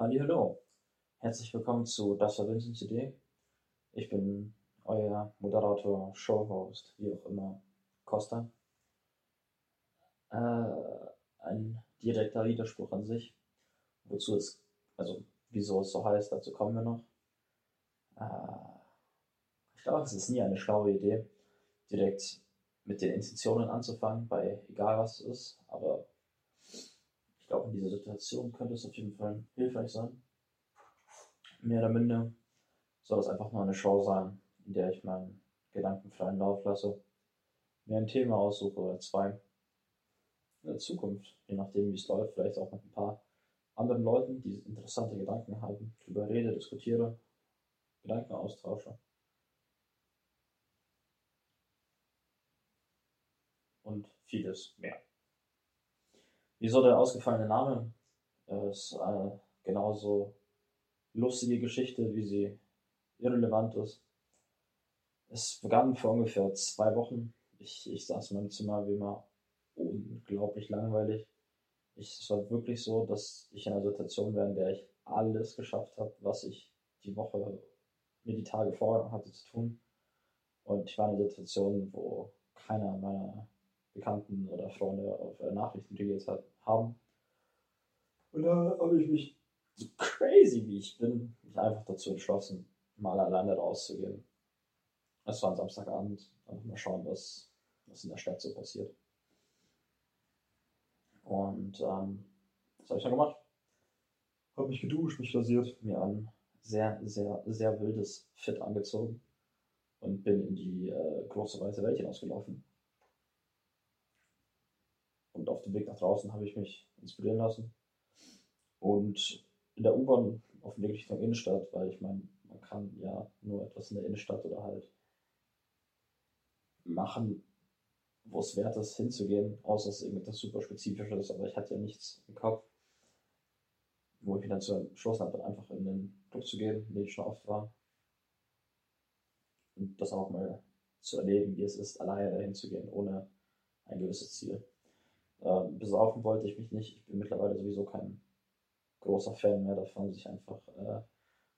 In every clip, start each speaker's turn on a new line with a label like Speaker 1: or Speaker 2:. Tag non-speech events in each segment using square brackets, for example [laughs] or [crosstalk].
Speaker 1: Hallo, herzlich willkommen zu Das war Vincents Idee. Ich bin euer Moderator, Showhost, wie auch immer, Costa. Äh, ein direkter Widerspruch an sich, wozu es, also wieso es so heißt, dazu kommen wir noch. Äh, ich glaube, es ist nie eine schlaue Idee, direkt mit den Intentionen anzufangen, bei egal was es ist, aber ich glaube, in dieser Situation könnte es auf jeden Fall hilfreich sein. Mehr oder minder soll es einfach nur eine Show sein, in der ich meinen Gedanken freien Lauf lasse, mir ein Thema aussuche oder zwei. In der Zukunft, je nachdem wie es läuft, vielleicht auch mit ein paar anderen Leuten, die interessante Gedanken haben, darüber rede, diskutiere, Gedanken austausche. Und vieles mehr. Wieso der ausgefallene Name? Es ist eine genauso lustige Geschichte, wie sie irrelevant ist. Es begann vor ungefähr zwei Wochen. Ich, ich saß in meinem Zimmer wie immer unglaublich langweilig. Ich, es war wirklich so, dass ich in einer Situation war, in der ich alles geschafft habe, was ich die Woche, mir die Tage vorher hatte zu tun. Und ich war in einer Situation, wo keiner meiner Bekannten oder Freunde auf äh, Nachrichten reagiert hat, haben. Und da habe ich mich, so crazy wie ich bin, mich einfach dazu entschlossen, mal alleine rauszugehen. Es war ein Samstagabend, einfach mal schauen, was, was in der Stadt so passiert. Und ähm, was habe ich dann gemacht? Habe mich geduscht, mich rasiert, mir ein sehr, sehr, sehr wildes Fit angezogen und bin in die äh, große weite Welt hinausgelaufen. Und auf dem Weg nach draußen habe ich mich inspirieren lassen. Und in der U-Bahn auf dem Weg Richtung Innenstadt, weil ich meine, man kann ja nur etwas in der Innenstadt oder halt machen, wo es wert ist, hinzugehen, außer es ist irgendetwas super Spezifisches, aber ich hatte ja nichts im Kopf, wo ich mich dann zu entschlossen habe, einfach in den Club zu gehen, in den ich schon oft war. Und das auch mal zu erleben, wie es ist, alleine dahin zu gehen, ohne ein gewisses Ziel. Ähm, besaufen wollte ich mich nicht. Ich bin mittlerweile sowieso kein großer Fan mehr davon, sich einfach äh,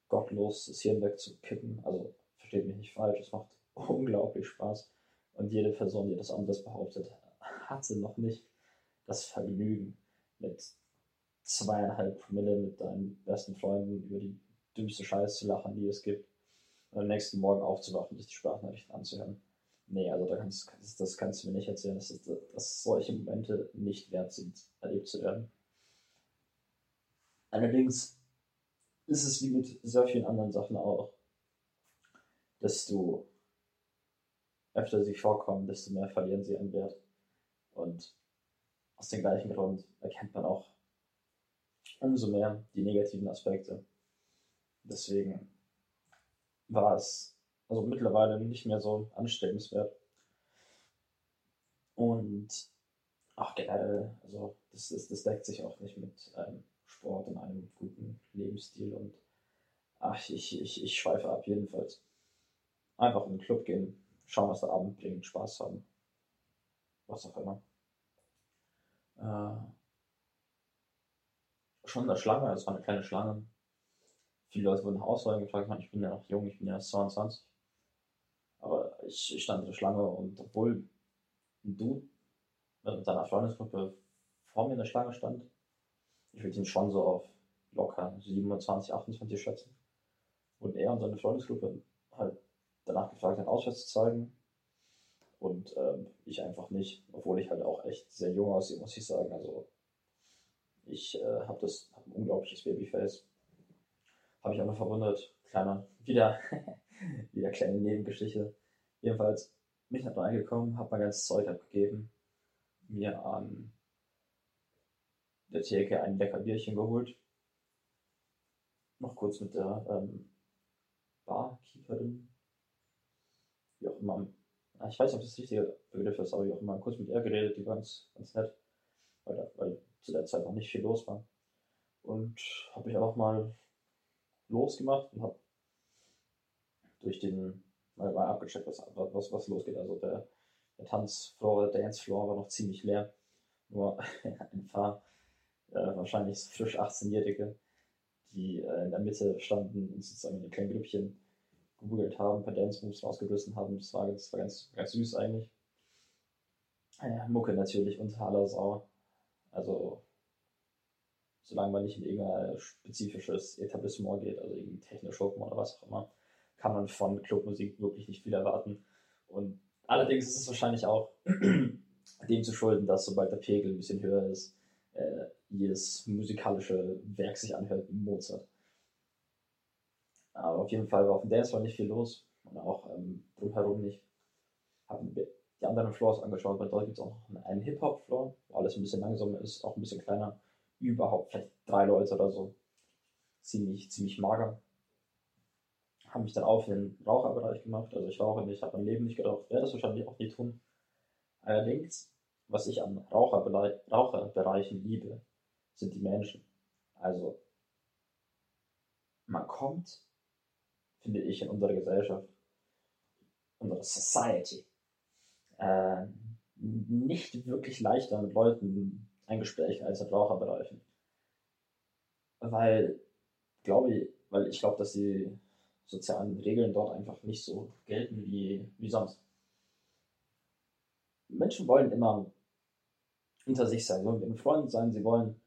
Speaker 1: gottlos das Hirn wegzukippen. Also versteht mich nicht falsch, es macht [laughs] unglaublich Spaß. Und jede Person, die das anders behauptet, hatte noch nicht das Vergnügen, mit zweieinhalb Promille mit deinen besten Freunden über die dümmste Scheiße zu lachen, die es gibt. Und am nächsten Morgen aufzuwachen, sich die Sprachnachrichten anzuhören. Nee, also da kannst, das kannst du mir nicht erzählen, dass, das, dass solche Momente nicht wert sind, erlebt zu werden. Allerdings ist es wie mit sehr vielen anderen Sachen auch, du öfter sie vorkommen, desto mehr verlieren sie an Wert. Und aus dem gleichen Grund erkennt man auch umso mehr die negativen Aspekte. Deswegen war es also mittlerweile nicht mehr so anstrebenswert. Und auch generell, also das, ist, das deckt sich auch nicht mit einem Sport und einem guten Lebensstil. Und ach, ich, ich, ich schweife ab jedenfalls. Einfach in den Club gehen, schauen, was der Abend bringt, Spaß haben. Was auch immer. Äh, schon eine Schlange, es war eine kleine Schlange. Viele Leute wurden Auswahl gefragt, ich bin ja noch jung, ich bin ja erst 22. Aber ich, ich stand in der Schlange und obwohl ein Dude mit seiner Freundesgruppe vor mir in der Schlange stand, ich würde ihn schon so auf locker 27, 28 schätzen. Und er und seine Freundesgruppe halt danach gefragt, einen Ausweis zu zeigen. Und ähm, ich einfach nicht, obwohl ich halt auch echt sehr jung aussehe, muss ich sagen. Also ich äh, habe das hab ein unglaubliches Babyface. Habe ich auch noch verwundert. Kleiner, wieder, [laughs] [laughs] wieder kleine Nebengeschichte. Jedenfalls bin ich nach reingekommen, habe mein ganzes Zeug abgegeben, mir an der Theke ein lecker Bierchen geholt. Noch kurz mit der ähm, Barkeeperin, wie auch immer, ich weiß nicht, ob das richtige Begriff ist, aber wie auch immer, kurz mit ihr geredet, die war ganz, ganz nett, weil, weil zu der Zeit noch nicht viel los war. Und habe mich auch mal losgemacht und habe durch den, mal, mal abgecheckt, was, was, was losgeht. Also der, der Tanzfloor, der Dancefloor war noch ziemlich leer. Nur [laughs] ein paar äh, wahrscheinlich frisch 18-Jährige, die äh, in der Mitte standen und sozusagen in kleinen Grüppchen gegoogelt haben, per Dance Moves rausgerissen haben. Das war, das war ganz, ganz süß eigentlich. Ja, Mucke natürlich unter aller Sau. Also, solange man nicht in irgendein spezifisches Etablissement geht, also irgendwie technisch oder was auch immer, kann man von Clubmusik wirklich nicht viel erwarten. Und allerdings ist es wahrscheinlich auch [clears throat] dem zu schulden, dass sobald der Pegel ein bisschen höher ist, äh, jedes musikalische Werk sich anhört wie Mozart. Aber auf jeden Fall war auf dem Dancefloor nicht viel los und auch ähm, drumherum nicht. Haben die anderen Floors angeschaut, weil dort gibt es auch noch einen Hip-Hop-Floor, wo alles ein bisschen langsamer ist, auch ein bisschen kleiner. Überhaupt vielleicht drei Leute oder so. Ziemlich, ziemlich mager. Habe mich dann auf den Raucherbereich gemacht. Also ich rauche nicht, habe mein Leben nicht geraucht, werde das wahrscheinlich auch nie tun. Allerdings, was ich an Raucherbereichen liebe, sind die Menschen. Also, man kommt, finde ich, in unserer Gesellschaft, unsere Society, äh, nicht wirklich leichter mit Leuten ein Gespräch als in Raucherbereichen. Weil, glaube ich, weil ich glaube, dass die sozialen Regeln dort einfach nicht so gelten wie, wie sonst. Menschen wollen immer unter sich sein, sie wollen mit Freunden sein, sie wollen,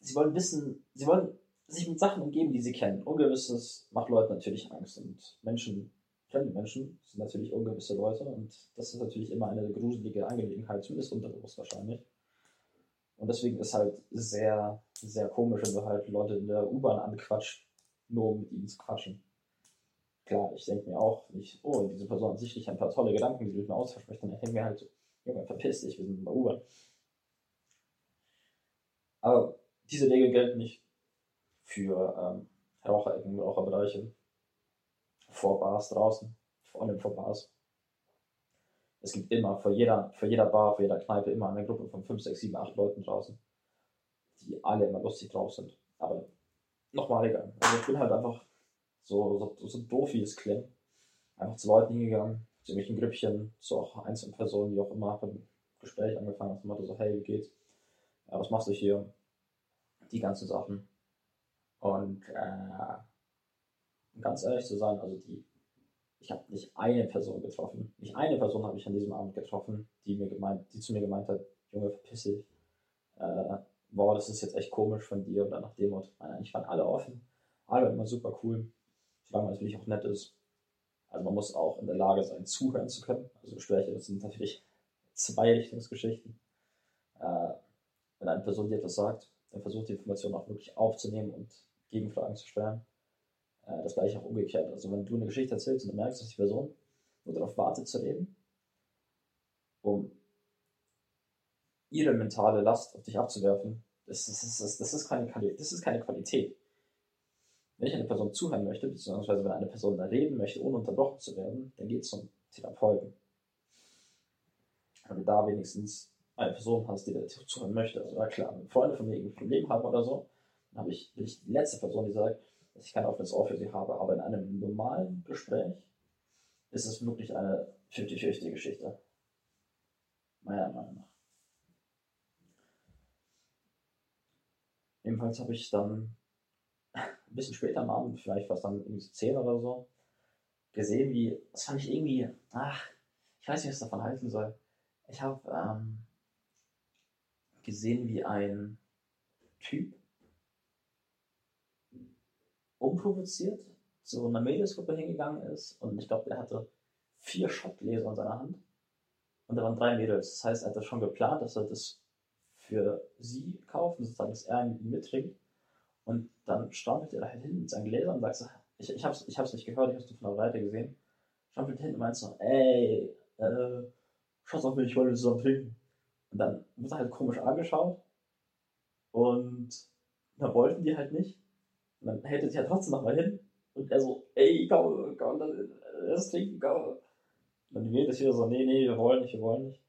Speaker 1: sie wollen wissen, sie wollen sich mit Sachen umgeben, die sie kennen. Ungewisses macht Leuten natürlich Angst und Menschen, fremde Menschen sind natürlich ungewisse Leute und das ist natürlich immer eine gruselige Angelegenheit, zumindest unterbewusst wahrscheinlich. Und deswegen ist halt sehr, sehr komisch, wenn du halt Leute in der U-Bahn anquatscht, nur um mit ihnen zu quatschen. Klar, ich denke mir auch nicht, oh, diese Person hat sicherlich ein paar tolle Gedanken, die mit mir austauschen möchte. Dann ich mir halt so, Junge, verpiss dich, wir sind in der U-Bahn. Aber diese Regeln gelten nicht für ähm, Raucherecken, Raucherbereiche, vor Bars draußen, vor allem vor Bars. Es gibt immer vor jeder, vor jeder Bar, vor jeder Kneipe immer eine Gruppe von 5, 6, 7, 8 Leuten draußen, die alle immer lustig drauf sind. Aber nochmal egal. Also ich bin halt einfach so, so, so doof wie es klingt. Einfach zu Leuten hingegangen, zu irgendwelchen Grüppchen, zu auch einzelnen Personen, die auch immer beim Gespräch angefangen haben, so, hey, wie geht's? Ja, was machst du hier? Die ganzen Sachen. Und äh, ganz ehrlich zu sein, also die, ich habe nicht eine Person getroffen, nicht eine Person habe ich an diesem Abend getroffen, die mir gemeint, die zu mir gemeint hat, Junge, verpiss dich. Äh, boah, das ist jetzt echt komisch von dir oder nach dem Motto. Nein, eigentlich waren alle offen, alle immer super cool solange man natürlich auch nett ist. Also man muss auch in der Lage sein, zuhören zu können. Also Gespräche, sind natürlich zwei Richtungsgeschichten. Äh, wenn eine Person dir etwas sagt, dann versucht die Information auch wirklich aufzunehmen und Gegenfragen zu stellen. Äh, das gleiche auch umgekehrt. Also wenn du eine Geschichte erzählst und du merkst, dass die Person nur darauf wartet zu reden, um ihre mentale Last auf dich abzuwerfen, das ist, das ist, das ist, keine, das ist keine Qualität. Wenn ich eine Person zuhören möchte, beziehungsweise wenn eine Person reden möchte, ohne unterbrochen zu werden, dann geht es zum Therapeuten. Wenn du da wenigstens eine Person hast, die dir zuhören möchte, also ja klar, wenn Freunde von mir ein Problem haben oder so, dann habe ich, bin ich die letzte Person, die sagt, dass ich kein offenes Ohr für sie habe. Aber in einem normalen Gespräch ist es wirklich eine 50-50 Geschichte. Meiner Meinung nach. Ebenfalls habe ich dann ein bisschen später am Abend, vielleicht was dann irgendwie so 10 oder so, gesehen, wie, das fand ich irgendwie, ach, ich weiß nicht, was ich davon halten soll. Ich habe ähm, gesehen, wie ein Typ unprovoziert zu einer Mädelsgruppe hingegangen ist und ich glaube, der hatte vier Schottgläser in seiner Hand und da waren drei Mädels. Das heißt, er hat das schon geplant, dass er das für sie kauft, sozusagen, dass er ihn mittrinkt und dann strampelt er da halt hin mit seinen Gläsern und sagt so, ich, ich, hab's, ich hab's nicht gehört, ich hab's nur von der Seite gesehen. Strampelt hin und meint so, ey, äh, schaut auf mich, ich wollte zusammen trinken. Und dann wird er halt komisch angeschaut und dann wollten die halt nicht. Und dann hält er sich halt trotzdem nochmal hin und er so, ey, komm, komm, lass trinken, komm. Und dann die Mädels wieder so, nee, nee, wir wollen nicht, wir wollen nicht.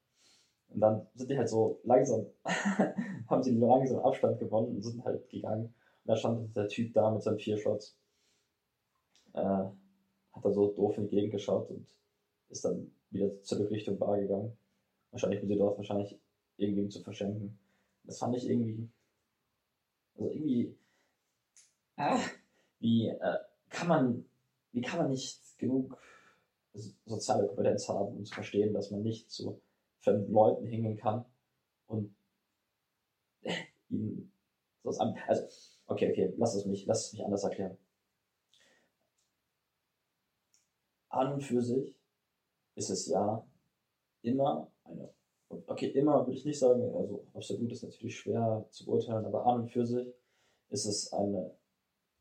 Speaker 1: Und dann sind die halt so langsam, [laughs] haben sie langsam Abstand gewonnen und sind halt gegangen da stand der Typ da mit seinen vier Shots. Äh, hat da so doof in die Gegend geschaut und ist dann wieder zurück Richtung Bar gegangen. Wahrscheinlich, um sie dort wahrscheinlich irgendwem zu verschenken. Das fand ich irgendwie, also irgendwie, äh, wie äh, kann man, wie kann man nicht genug soziale Kompetenz haben, um zu verstehen, dass man nicht zu fremden Leuten hingehen kann und [laughs] ihnen sowas an. Also, okay, okay, lass es mich, lass es mich anders erklären. An und für sich ist es ja immer eine, okay, immer würde ich nicht sagen, also absolut ist natürlich schwer zu beurteilen, aber an und für sich ist es eine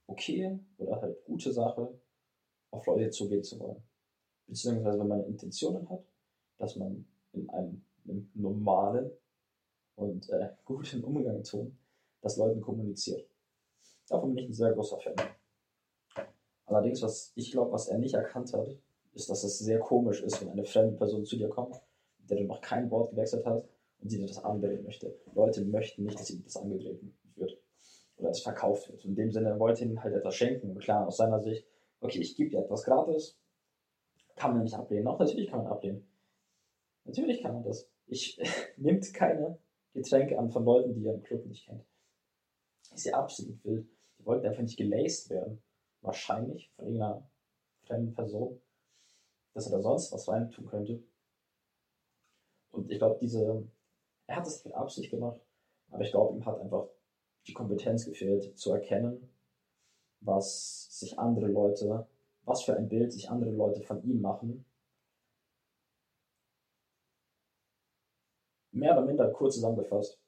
Speaker 1: okay oder halt gute Sache, auf Leute zugehen zu wollen. Beziehungsweise wenn man Intentionen hat, dass man in einem, einem normalen und äh, [laughs] guten Umgang tun, das Leuten kommuniziert. Davon bin ich ein sehr großer Fan. Allerdings, was ich glaube, was er nicht erkannt hat, ist, dass es sehr komisch ist, wenn eine fremde Person zu dir kommt, der du noch kein Wort gewechselt hast und sie dir das andrehen möchte. Leute möchten nicht, dass ihnen das angedreht wird oder es verkauft wird. In dem Sinne wollte ihnen halt etwas schenken. Und klar, aus seiner Sicht, okay, ich gebe dir etwas gratis, kann man nicht ablehnen. Auch natürlich kann man ablehnen. Natürlich kann man das. Ich [laughs] nimmt keine Getränke an von Leuten, die ihr im Club nicht kennt. Ist ja absolut wild. Die wollten einfach nicht gelaced werden. Wahrscheinlich von irgendeiner fremden Person, dass er da sonst was rein tun könnte. Und ich glaube, diese, er hat es mit Absicht gemacht, aber ich glaube, ihm hat einfach die Kompetenz gefehlt, zu erkennen, was sich andere Leute, was für ein Bild sich andere Leute von ihm machen. Mehr oder minder kurz zusammengefasst,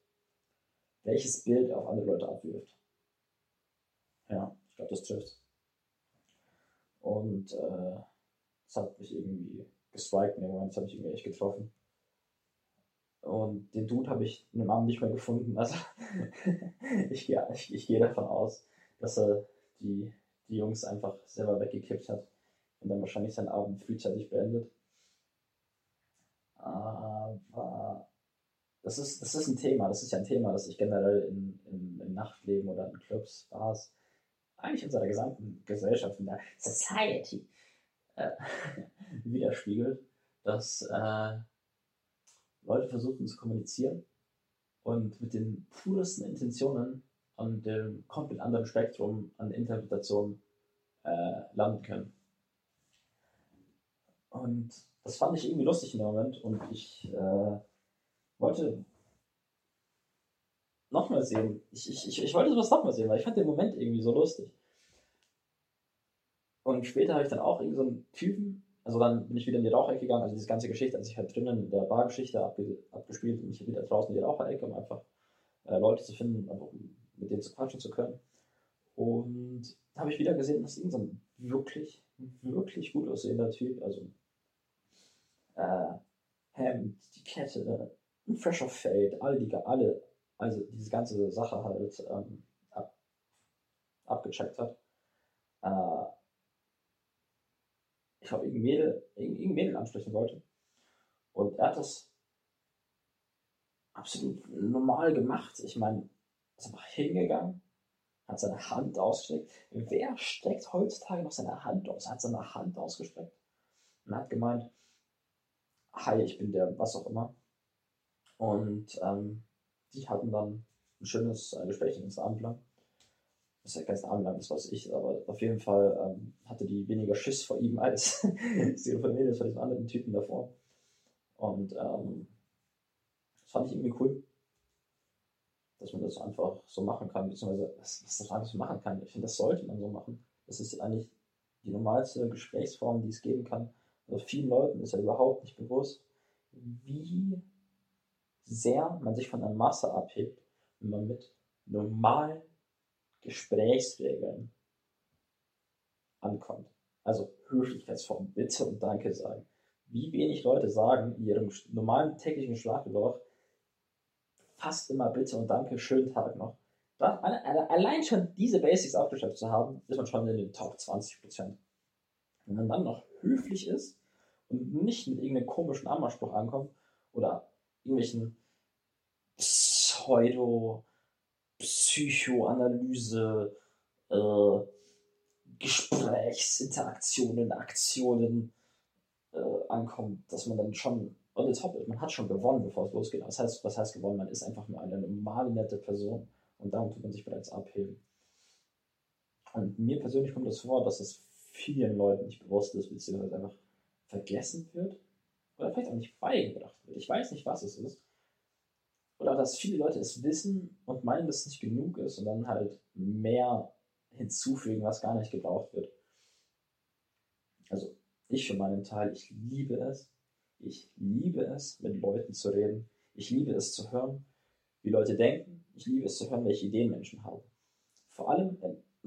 Speaker 1: welches Bild auf andere Leute abwirft. Ja, ich glaube, das trifft. Und äh, das hat mich irgendwie gestrikt, das hat mich irgendwie echt getroffen. Und den Dude habe ich im Namen nicht mehr gefunden. Also [laughs] ich, ja, ich, ich gehe davon aus, dass er die, die Jungs einfach selber weggekippt hat und dann wahrscheinlich seinen Abend frühzeitig beendet. Aber das ist, das ist ein Thema, das ist ja ein Thema, das sich generell in, in, im Nachtleben oder in Clubs, Bars, eigentlich in unserer gesamten Gesellschaft, in der Society, äh, [laughs] widerspiegelt, dass äh, Leute versuchen zu kommunizieren und mit den puresten Intentionen an dem komplett anderen Spektrum an Interpretationen äh, landen können. Und das fand ich irgendwie lustig in dem Moment und ich äh, wollte nochmal sehen. Ich, ich, ich, ich wollte sowas nochmal sehen, weil ich fand den Moment irgendwie so lustig. Und später habe ich dann auch irgendwie so einen Typen also dann bin ich wieder in die Rauchecke gegangen, also diese ganze Geschichte hat sich halt drinnen in der Bargeschichte abge abgespielt und ich wieder draußen in die Raucherecke, um einfach äh, Leute zu finden, einfach um mit denen zu quatschen zu können. Und da habe ich wieder gesehen, dass irgendein so wirklich, wirklich gut aussehender Typ, also äh, Hemd, die Kette, ein fresher Fade, all die, alle, also diese ganze Sache halt ähm, ab, abgecheckt hat. Äh, ich glaube, irgendein Mädel, Mädel ansprechen wollte. Und er hat das absolut normal gemacht. Ich meine, ist einfach hingegangen, hat seine Hand ausgestreckt. Wer streckt heutzutage noch seine Hand aus? Er hat seine Hand ausgestreckt und hat gemeint, hi, ich bin der, was auch immer. Und ähm, die hatten dann ein schönes äh, Gespräch ins Abend lang das ist ja ganz armlang, das weiß ich, aber auf jeden Fall ähm, hatte die weniger Schiss vor ihm als ihre Familie, vor diesem anderen Typen davor. Und ähm, das fand ich irgendwie cool, dass man das einfach so machen kann, beziehungsweise was, was das so machen kann. Ich finde, das sollte man so machen. Das ist eigentlich die normalste Gesprächsform, die es geben kann. Also vielen Leuten ist ja überhaupt nicht bewusst, wie sehr man sich von der Masse abhebt, wenn man mit normalen Gesprächsregeln ankommt. Also Höflichkeitsform, Bitte und Danke sagen. Wie wenig Leute sagen in ihrem normalen täglichen Sprachgebrauch fast immer Bitte und Danke, schönen Tag noch. allein schon diese Basics aufgeschöpft zu haben, ist man schon in den Top 20%. Wenn man dann noch höflich ist und nicht mit irgendeinem komischen Anmachspruch ankommt oder irgendwelchen Pseudo Psychoanalyse, äh, Gesprächsinteraktionen, Aktionen äh, ankommt, dass man dann schon on the top ist. Man hat schon gewonnen, bevor es losgeht. Was heißt, was heißt gewonnen? Man ist einfach nur eine normale, nette Person und damit tut man sich bereits abheben. Und mir persönlich kommt das vor, dass es vielen Leuten nicht bewusst ist, beziehungsweise einfach vergessen wird oder vielleicht auch nicht beigebracht wird. Ich weiß nicht, was es ist. Oder dass viele Leute es wissen und meinen, dass es nicht genug ist und dann halt mehr hinzufügen, was gar nicht gebraucht wird. Also ich für meinen Teil, ich liebe es. Ich liebe es, mit Leuten zu reden. Ich liebe es zu hören, wie Leute denken. Ich liebe es zu hören, welche Ideen Menschen haben. Vor allem,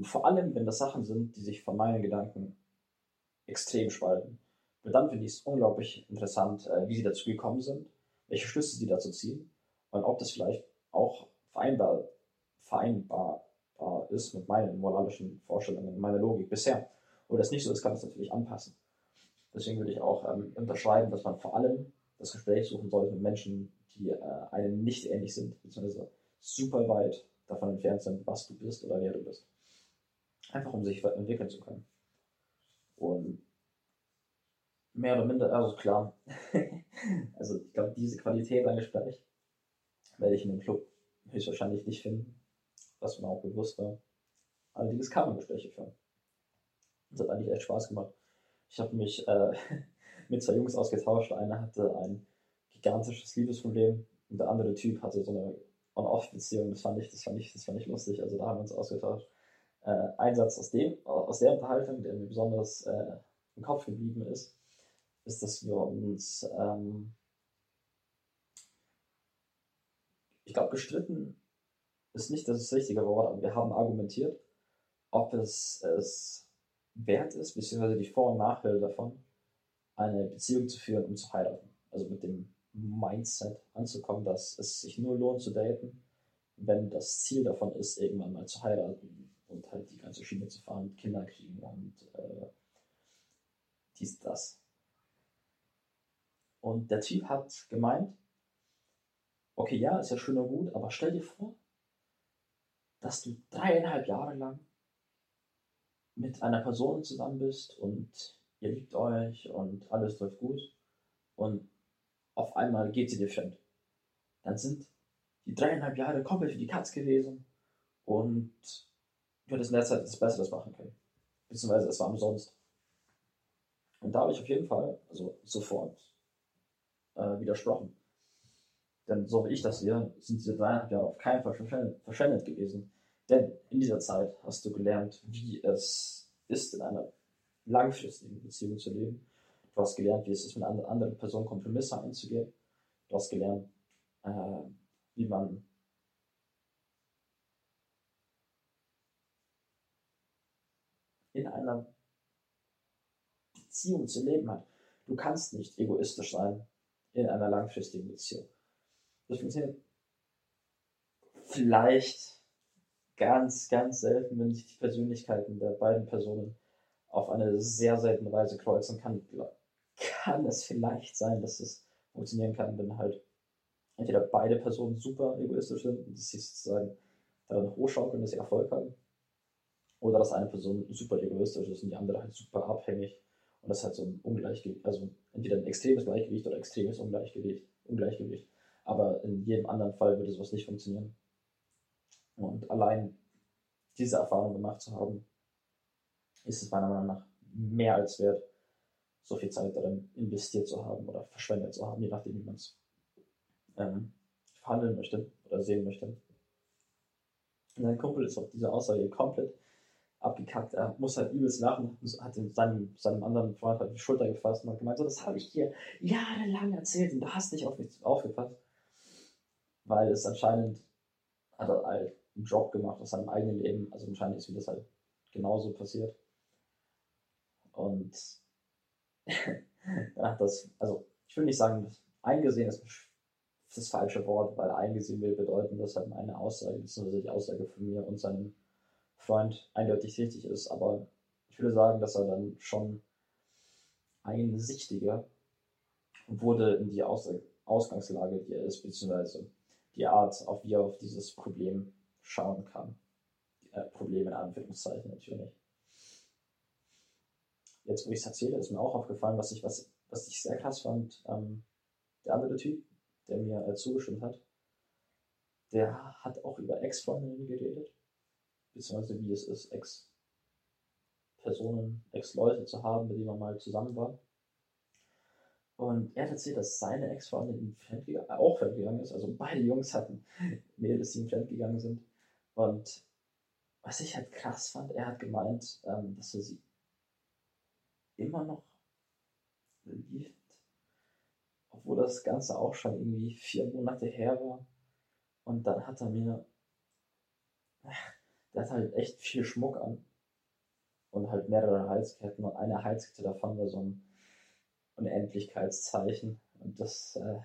Speaker 1: vor allem, wenn das Sachen sind, die sich von meinen Gedanken extrem spalten. Und dann finde ich es unglaublich interessant, äh, wie sie dazu gekommen sind, welche Schlüsse sie dazu ziehen und ob das vielleicht auch vereinbar, vereinbar ist mit meinen moralischen Vorstellungen, meiner Logik bisher. Oder das nicht so ist, kann das natürlich anpassen. Deswegen würde ich auch ähm, unterschreiben, dass man vor allem das Gespräch suchen sollte mit Menschen, die äh, einem nicht ähnlich sind, beziehungsweise super weit davon entfernt sind, was du bist oder wer du bist. Einfach um sich entwickeln zu können. Und mehr oder minder, also klar, [laughs] also ich glaube, diese Qualität an Gespräch werde ich in dem Club höchstwahrscheinlich nicht finden, was mir auch bewusst war. Allerdings kann man Gespräche führen. Das hat eigentlich echt Spaß gemacht. Ich habe mich äh, [laughs] mit zwei Jungs ausgetauscht. Einer hatte ein gigantisches Liebesproblem und der andere Typ hatte so eine On-Off-Beziehung. Das fand ich, das fand ich, das fand ich lustig. Also da haben wir uns ausgetauscht. Äh, ein Satz aus dem, aus der Unterhaltung, der mir besonders äh, im Kopf geblieben ist, ist, dass wir uns, ähm, ich glaube, gestritten ist nicht das richtige Wort, aber wir haben argumentiert, ob es es wert ist, beziehungsweise die Vor- und Nachteile davon, eine Beziehung zu führen, um zu heiraten. Also mit dem Mindset anzukommen, dass es sich nur lohnt zu daten, wenn das Ziel davon ist, irgendwann mal zu heiraten und halt die ganze Schiene zu fahren, Kinder kriegen und äh, dies, das. Und der Typ hat gemeint, okay, ja, ist ja schön und gut, aber stell dir vor, dass du dreieinhalb Jahre lang mit einer Person zusammen bist und ihr liebt euch und alles läuft gut und auf einmal geht sie dir fremd. Dann sind die dreieinhalb Jahre komplett für die Katz gewesen und du hättest in der Zeit das Besseres machen können. Beziehungsweise es war umsonst. Und da habe ich auf jeden Fall, also sofort, äh, widersprochen. Denn so wie ich das sehe, sind diese dreieinhalb Jahre auf keinen Fall verschwendet gewesen. Denn in dieser Zeit hast du gelernt, wie es ist, in einer langfristigen Beziehung zu leben. Du hast gelernt, wie es ist, mit einer anderen Person Kompromisse einzugehen. Du hast gelernt, äh, wie man in einer Beziehung zu leben hat. Du kannst nicht egoistisch sein in einer langfristigen Beziehung. Das funktioniert vielleicht ganz, ganz selten, wenn sich die Persönlichkeiten der beiden Personen auf eine sehr seltene Weise kreuzen kann, kann es vielleicht sein, dass es funktionieren kann, wenn halt entweder beide Personen super egoistisch sind und sie sozusagen daran hochschaukeln, dass sie Erfolg haben, oder dass eine Person super egoistisch ist und die andere halt super abhängig und das halt so ein Ungleichgewicht, also entweder ein extremes Gleichgewicht oder extremes Ungleichgewicht, Ungleichgewicht. Aber in jedem anderen Fall würde sowas nicht funktionieren. Und allein diese Erfahrung gemacht zu haben, ist es meiner Meinung nach mehr als wert, so viel Zeit darin investiert zu haben oder verschwendet zu haben, je nachdem, wie man es ähm, verhandeln möchte oder sehen möchte. Und sein Kumpel ist auf diese Aussage komplett abgekackt. Er muss halt übelst lachen, hat seinem, seinem anderen Freund halt die Schulter gefasst und hat gemeint, so, das habe ich dir jahrelang erzählt und du hast nicht auf mich aufgepasst. Weil es anscheinend hat er halt einen Job gemacht aus seinem eigenen Leben, also anscheinend ist mir das halt genauso passiert. Und [laughs] dann hat das, also ich will nicht sagen, eingesehen ist das falsche Wort, weil eingesehen will bedeuten, dass halt meine Aussage, beziehungsweise die Aussage von mir und seinem Freund eindeutig richtig ist, aber ich würde sagen, dass er dann schon einsichtiger wurde in die Aus Ausgangslage, die er ist, beziehungsweise die Art, auf wie er auf dieses Problem schauen kann. Äh, Problem in Anführungszeichen natürlich. Jetzt, wo ich es erzähle, ist mir auch aufgefallen, was ich, was, was ich sehr krass fand. Ähm, der andere Typ, der mir äh, zugestimmt hat, der hat auch über Ex-Freundinnen geredet beziehungsweise wie es ist, Ex Personen, Ex-Leute zu haben, mit denen man mal zusammen war. Und er hat erzählt, dass seine Ex-Freundin auch fremdgegangen ist. Also beide Jungs hatten Mädels, die ihm fremdgegangen sind. Und was ich halt krass fand, er hat gemeint, ähm, dass er sie immer noch liebt. Obwohl das Ganze auch schon irgendwie vier Monate her war. Und dann hat er mir, der hat halt echt viel Schmuck an. Und halt mehrere Halsketten. Und eine Halskette davon war so ein Unendlichkeitszeichen. Und das, äh,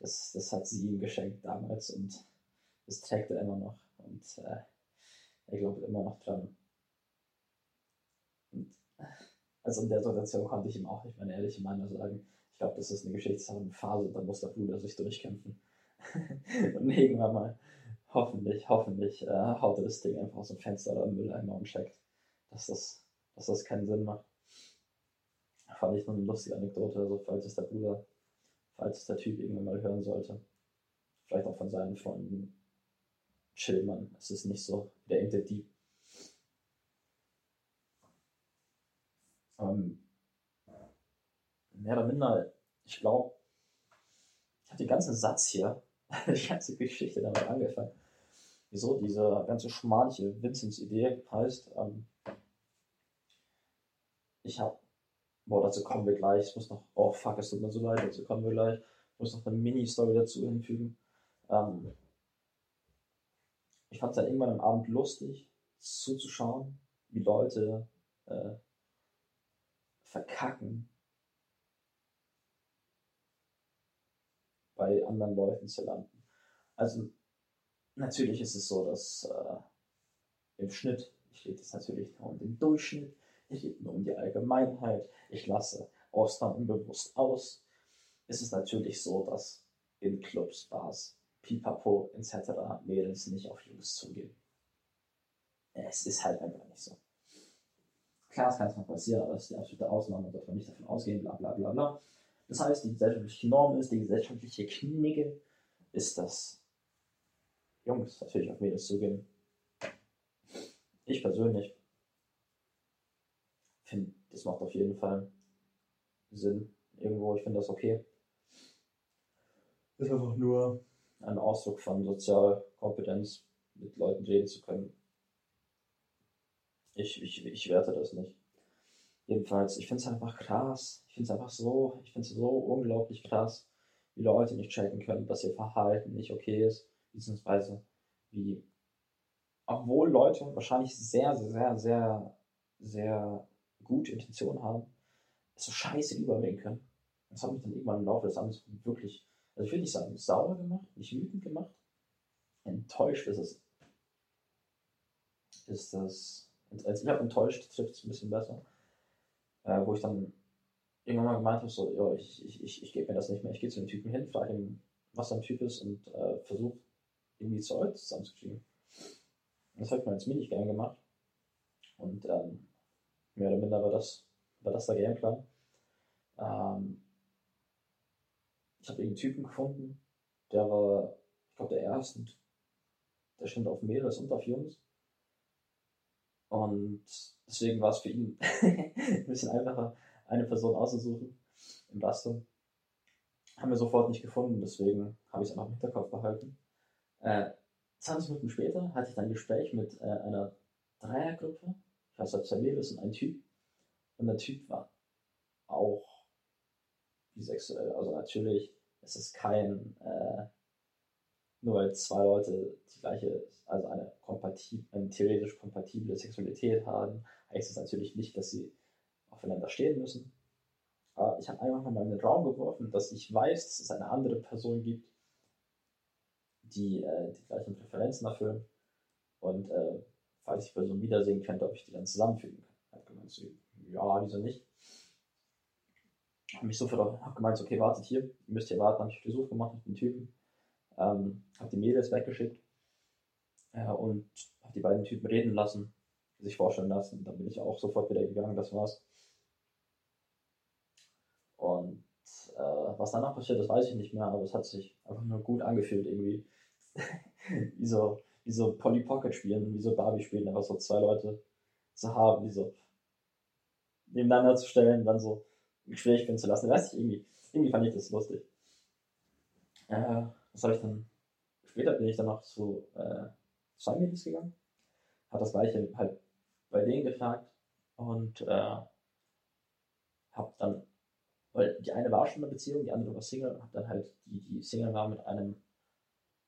Speaker 1: das, das hat sie ihm geschenkt damals und das trägt er immer noch. Und äh, er glaubt immer noch dran. Und, also in der Situation konnte ich ihm auch nicht meine ehrliche Meinung sagen. Ich glaube, das ist eine Geschichtssache, Phase, da muss der Bruder sich durchkämpfen. [laughs] und irgendwann mal, hoffentlich, hoffentlich, äh, haut er das Ding einfach aus dem Fenster oder im Mülleimer und checkt, dass das, dass das keinen Sinn macht fand ich noch eine lustige Anekdote, also falls es der Bruder, falls es der Typ irgendwann mal hören sollte. Vielleicht auch von seinen Freunden. Chill, Mann. Es ist nicht so der Interdieb. Ähm, mehr oder minder, ich glaube, ich habe den ganzen Satz hier, [laughs] die ganze Geschichte damit angefangen. Wieso diese ganze schmalige Vincents Idee heißt, ähm, ich habe Boah, dazu kommen wir gleich. Ich muss noch, oh fuck, es tut mir so leid, dazu kommen wir gleich. Ich muss noch eine Mini-Story dazu hinfügen. Ähm, ich fand es dann irgendwann am Abend lustig, zuzuschauen, wie Leute äh, verkacken, bei anderen Leuten zu landen. Also, natürlich ist es so, dass äh, im Schnitt, ich rede jetzt natürlich nur um den Durchschnitt, es geht nur um die Allgemeinheit. Ich lasse Ausnahmen bewusst aus. Es ist natürlich so, dass in Clubs, Bars, Pipapo etc. Mädels nicht auf Jungs zugehen. Es ist halt einfach nicht so. Klar, es kann es mal passieren, aber das ist die absolute Ausnahme, darf man nicht davon ausgehen, bla bla bla bla. Das heißt, die gesellschaftliche Norm ist, die gesellschaftliche Knigge ist, dass Jungs natürlich auf Mädels zugehen. Ich persönlich finde, das macht auf jeden Fall Sinn. Irgendwo, ich finde das okay. Ist einfach nur ein Ausdruck von Sozialkompetenz, mit Leuten reden zu können. Ich, ich, ich werte das nicht. Jedenfalls, ich finde es einfach krass. Ich finde es einfach so, ich finde es so unglaublich krass, wie Leute nicht checken können, dass ihr Verhalten nicht okay ist, beziehungsweise wie, obwohl Leute wahrscheinlich sehr, sehr, sehr, sehr gute Intention haben, es so scheiße überbringen können. Das hat mich dann irgendwann im Laufe des Abends wirklich, also ich will nicht sagen, sauer gemacht, nicht wütend gemacht. Enttäuscht ist es. Ist das, als ich habe enttäuscht, trifft es ein bisschen besser. Äh, wo ich dann irgendwann mal gemeint habe, so, ja, ich, ich, ich, ich gebe mir das nicht mehr. Ich gehe zu dem Typen hin, frage ihn, was sein Typ ist und äh, versuche irgendwie Zeug zusammenzukriegen. Das habe ich mal als Minigame gemacht. Und ähm, Mehr oder minder war das, war das der Gameplan. Ähm, ich habe einen Typen gefunden, der war, ich glaube, der erste. Der stand auf Mädels und auf Jungs. Und deswegen war es für ihn [laughs] ein bisschen einfacher, eine Person auszusuchen im Basteln. Haben wir sofort nicht gefunden, deswegen habe ich es einfach im Hinterkopf behalten. Äh, 20 Minuten später hatte ich dann ein Gespräch mit äh, einer Dreiergruppe ich weiß, zwei Mädels und ein Typ. Und der Typ war auch bisexuell. Also natürlich ist es kein, äh, nur weil zwei Leute die gleiche, also eine, kompatib eine theoretisch kompatible Sexualität haben, heißt es natürlich nicht, dass sie aufeinander stehen müssen. Aber ich habe einfach mal in den Raum geworfen, dass ich weiß, dass es eine andere Person gibt, die äh, die gleichen Präferenzen erfüllen. Und äh, falls ich Person wiedersehen könnte, ob ich die dann zusammenfügen kann. Hat gemeint, so, ja, wieso nicht? Habe mich sofort hab gemeint, okay, wartet hier, ihr müsst hier warten, habe ich Besuch gemacht mit den Typen, ähm, habe die Mädels weggeschickt äh, und habe die beiden Typen reden lassen, sich vorstellen lassen. Dann bin ich auch sofort wieder gegangen, das war's. Und äh, was danach passiert, das weiß ich nicht mehr, aber es hat sich einfach nur gut angefühlt irgendwie. [laughs] wie so wie so Polly Pocket spielen, wie so Barbie spielen, einfach so zwei Leute zu haben, die so nebeneinander zu stellen, dann so Gespräch finden zu lassen. Weiß ich, irgendwie, irgendwie fand ich das lustig. Äh, was habe ich dann? Später bin ich dann noch zu äh, zwei Mädels gegangen. Hat das gleiche halt bei denen gefragt und äh, hab dann, weil die eine war schon in einer Beziehung, die andere war Single, hab dann halt die, die Single war mit einem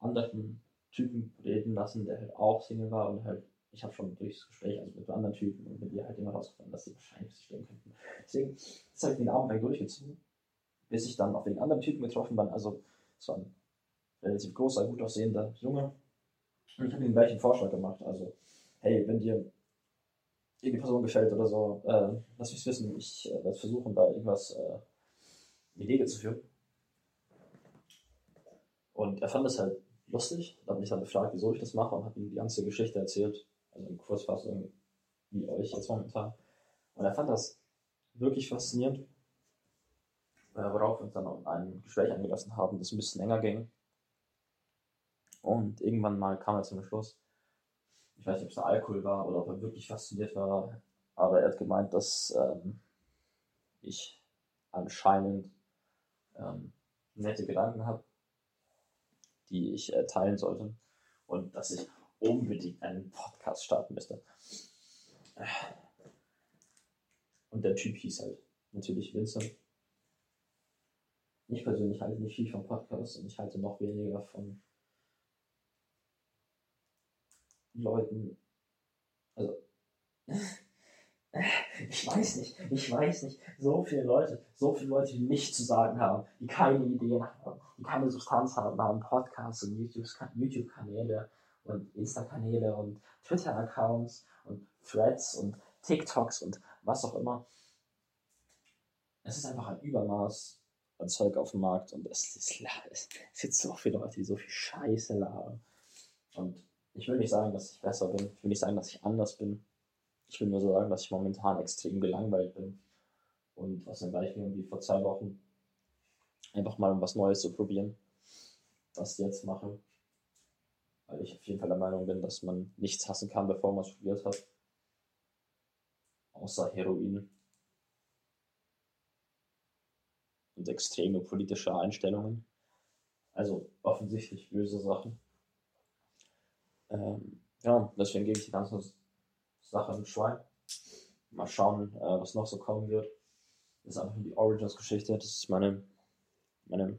Speaker 1: anderen Typen reden lassen, der halt auch Single war und halt, ich habe schon durchs Gespräch, also mit anderen Typen und mit ihr halt immer rausgefunden, dass sie wahrscheinlich sich stehen könnten. Deswegen, das habe ich den Abend durchgezogen, bis ich dann auf den anderen Typen getroffen bin, also es war ein relativ großer, gut aussehender Junge und ich habe ihm gleich einen Vorschlag gemacht, also hey, wenn dir irgendeine Person gefällt oder so, äh, lass mich wissen, ich äh, werde versuchen, da irgendwas äh, in die Wege zu führen. Und er fand es halt lustig, da habe ich dann gefragt, wieso ich das mache und habe ihm die ganze Geschichte erzählt, also in Kurzfassung wie euch jetzt momentan. Und er fand das wirklich faszinierend, äh, worauf wir uns dann auch ein Gespräch eingelassen haben, das ein bisschen länger ging. Und irgendwann mal kam er zum Schluss, ich weiß nicht, ob es Alkohol war oder ob er wirklich fasziniert war, aber er hat gemeint, dass ähm, ich anscheinend ähm, nette Gedanken habe, die ich äh, teilen sollte und dass ich unbedingt einen Podcast starten müsste. Und der Typ hieß halt natürlich Vincent. Ich persönlich halte nicht viel vom Podcast und ich halte noch weniger von Leuten, also ich weiß nicht, ich weiß nicht, so viele Leute, so viele Leute, die nichts zu sagen haben, die keine Ideen haben, die keine Substanz haben, haben Podcasts und YouTube-Kanäle und Insta-Kanäle und Twitter-Accounts und Threads und TikToks und was auch immer. Es ist einfach ein Übermaß an Zeug auf dem Markt und es, ist, es sind so viele Leute, die so viel Scheiße labern. Und ich will nicht sagen, dass ich besser bin. Ich will nicht sagen, dass ich anders bin. Ich will nur sagen, dass ich momentan extrem gelangweilt bin. Und was dann gleich wie vor zwei Wochen einfach mal um was Neues zu probieren. Das jetzt mache. Weil ich auf jeden Fall der Meinung bin, dass man nichts hassen kann, bevor man es probiert hat. Außer Heroin. Und extreme politische Einstellungen. Also offensichtlich böse Sachen. Ähm, ja, deswegen gebe ich die ganze Sache ein Schwein. Mal schauen, äh, was noch so kommen wird. Das ist einfach die Origins-Geschichte. Das ist meine, meine,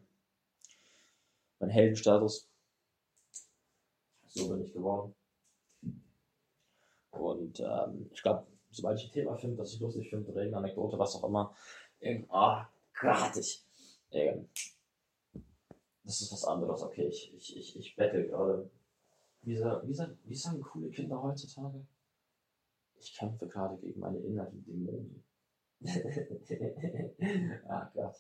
Speaker 1: mein Heldenstatus. So bin ich geworden. Und ähm, ich glaube, sobald ich ein Thema finde, das ich lustig finde, oder irgendeine Anekdote, was auch immer, oh Gott, ich, ähm, das ist was anderes. Okay, ich, ich, ich, ich bettel gerade wie, wie, wie sagen coole Kinder heutzutage? Ich kämpfe gerade gegen meine inneren Dämonen. [laughs] ah Gott.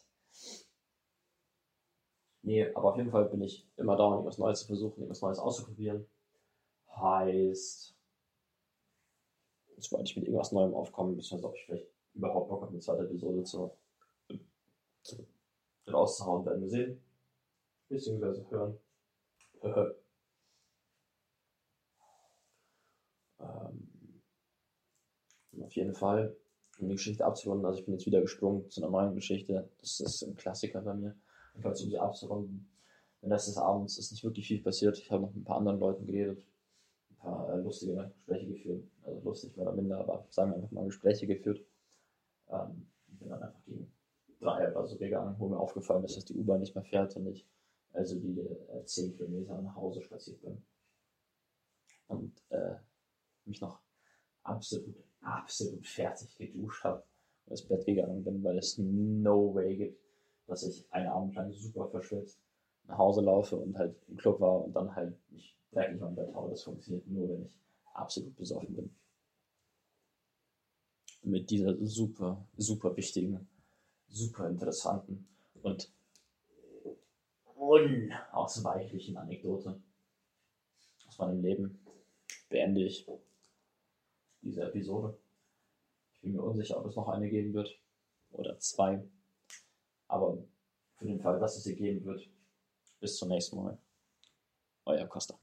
Speaker 1: Nee, aber auf jeden Fall bin ich immer da, um irgendwas Neues zu versuchen, irgendwas Neues auszuprobieren. Heißt, sobald ich mit irgendwas Neuem aufkomme, beziehungsweise ob ich vielleicht überhaupt Bock habe, eine zweite Episode zu, zu rauszuhauen, werden wir sehen. Beziehungsweise hören. [laughs] auf jeden Fall, um die Geschichte abzurunden. Also ich bin jetzt wieder gesprungen zu einer neuen Geschichte. Das ist ein Klassiker bei mir. Falls um sie abzurunden, den Rest des Abends ist nicht wirklich viel passiert. Ich habe noch mit ein paar anderen Leuten geredet, ein paar äh, lustige Gespräche geführt. Also lustig mehr oder minder, aber sagen wir einfach mal Gespräche geführt. Ähm, bin dann einfach gegen drei oder so gegangen, wo mir aufgefallen ist, dass die U-Bahn nicht mehr fährt und ich also die äh, zehn Kilometer nach Hause spaziert bin. Und äh, mich noch absolut absolut fertig geduscht habe und ins Bett gegangen bin, weil es no way gibt, dass ich einen Abend lang super verschwitzt nach Hause laufe und halt im Club war und dann halt mich dreckig am Bett haue. Das funktioniert nur, wenn ich absolut besoffen bin. Mit dieser super, super wichtigen, super interessanten und unausweichlichen Anekdote aus meinem Leben beende ich diese Episode. Ich bin mir unsicher, ob es noch eine geben wird oder zwei. Aber für den Fall, dass es sie geben wird, bis zum nächsten Mal. Euer Costa.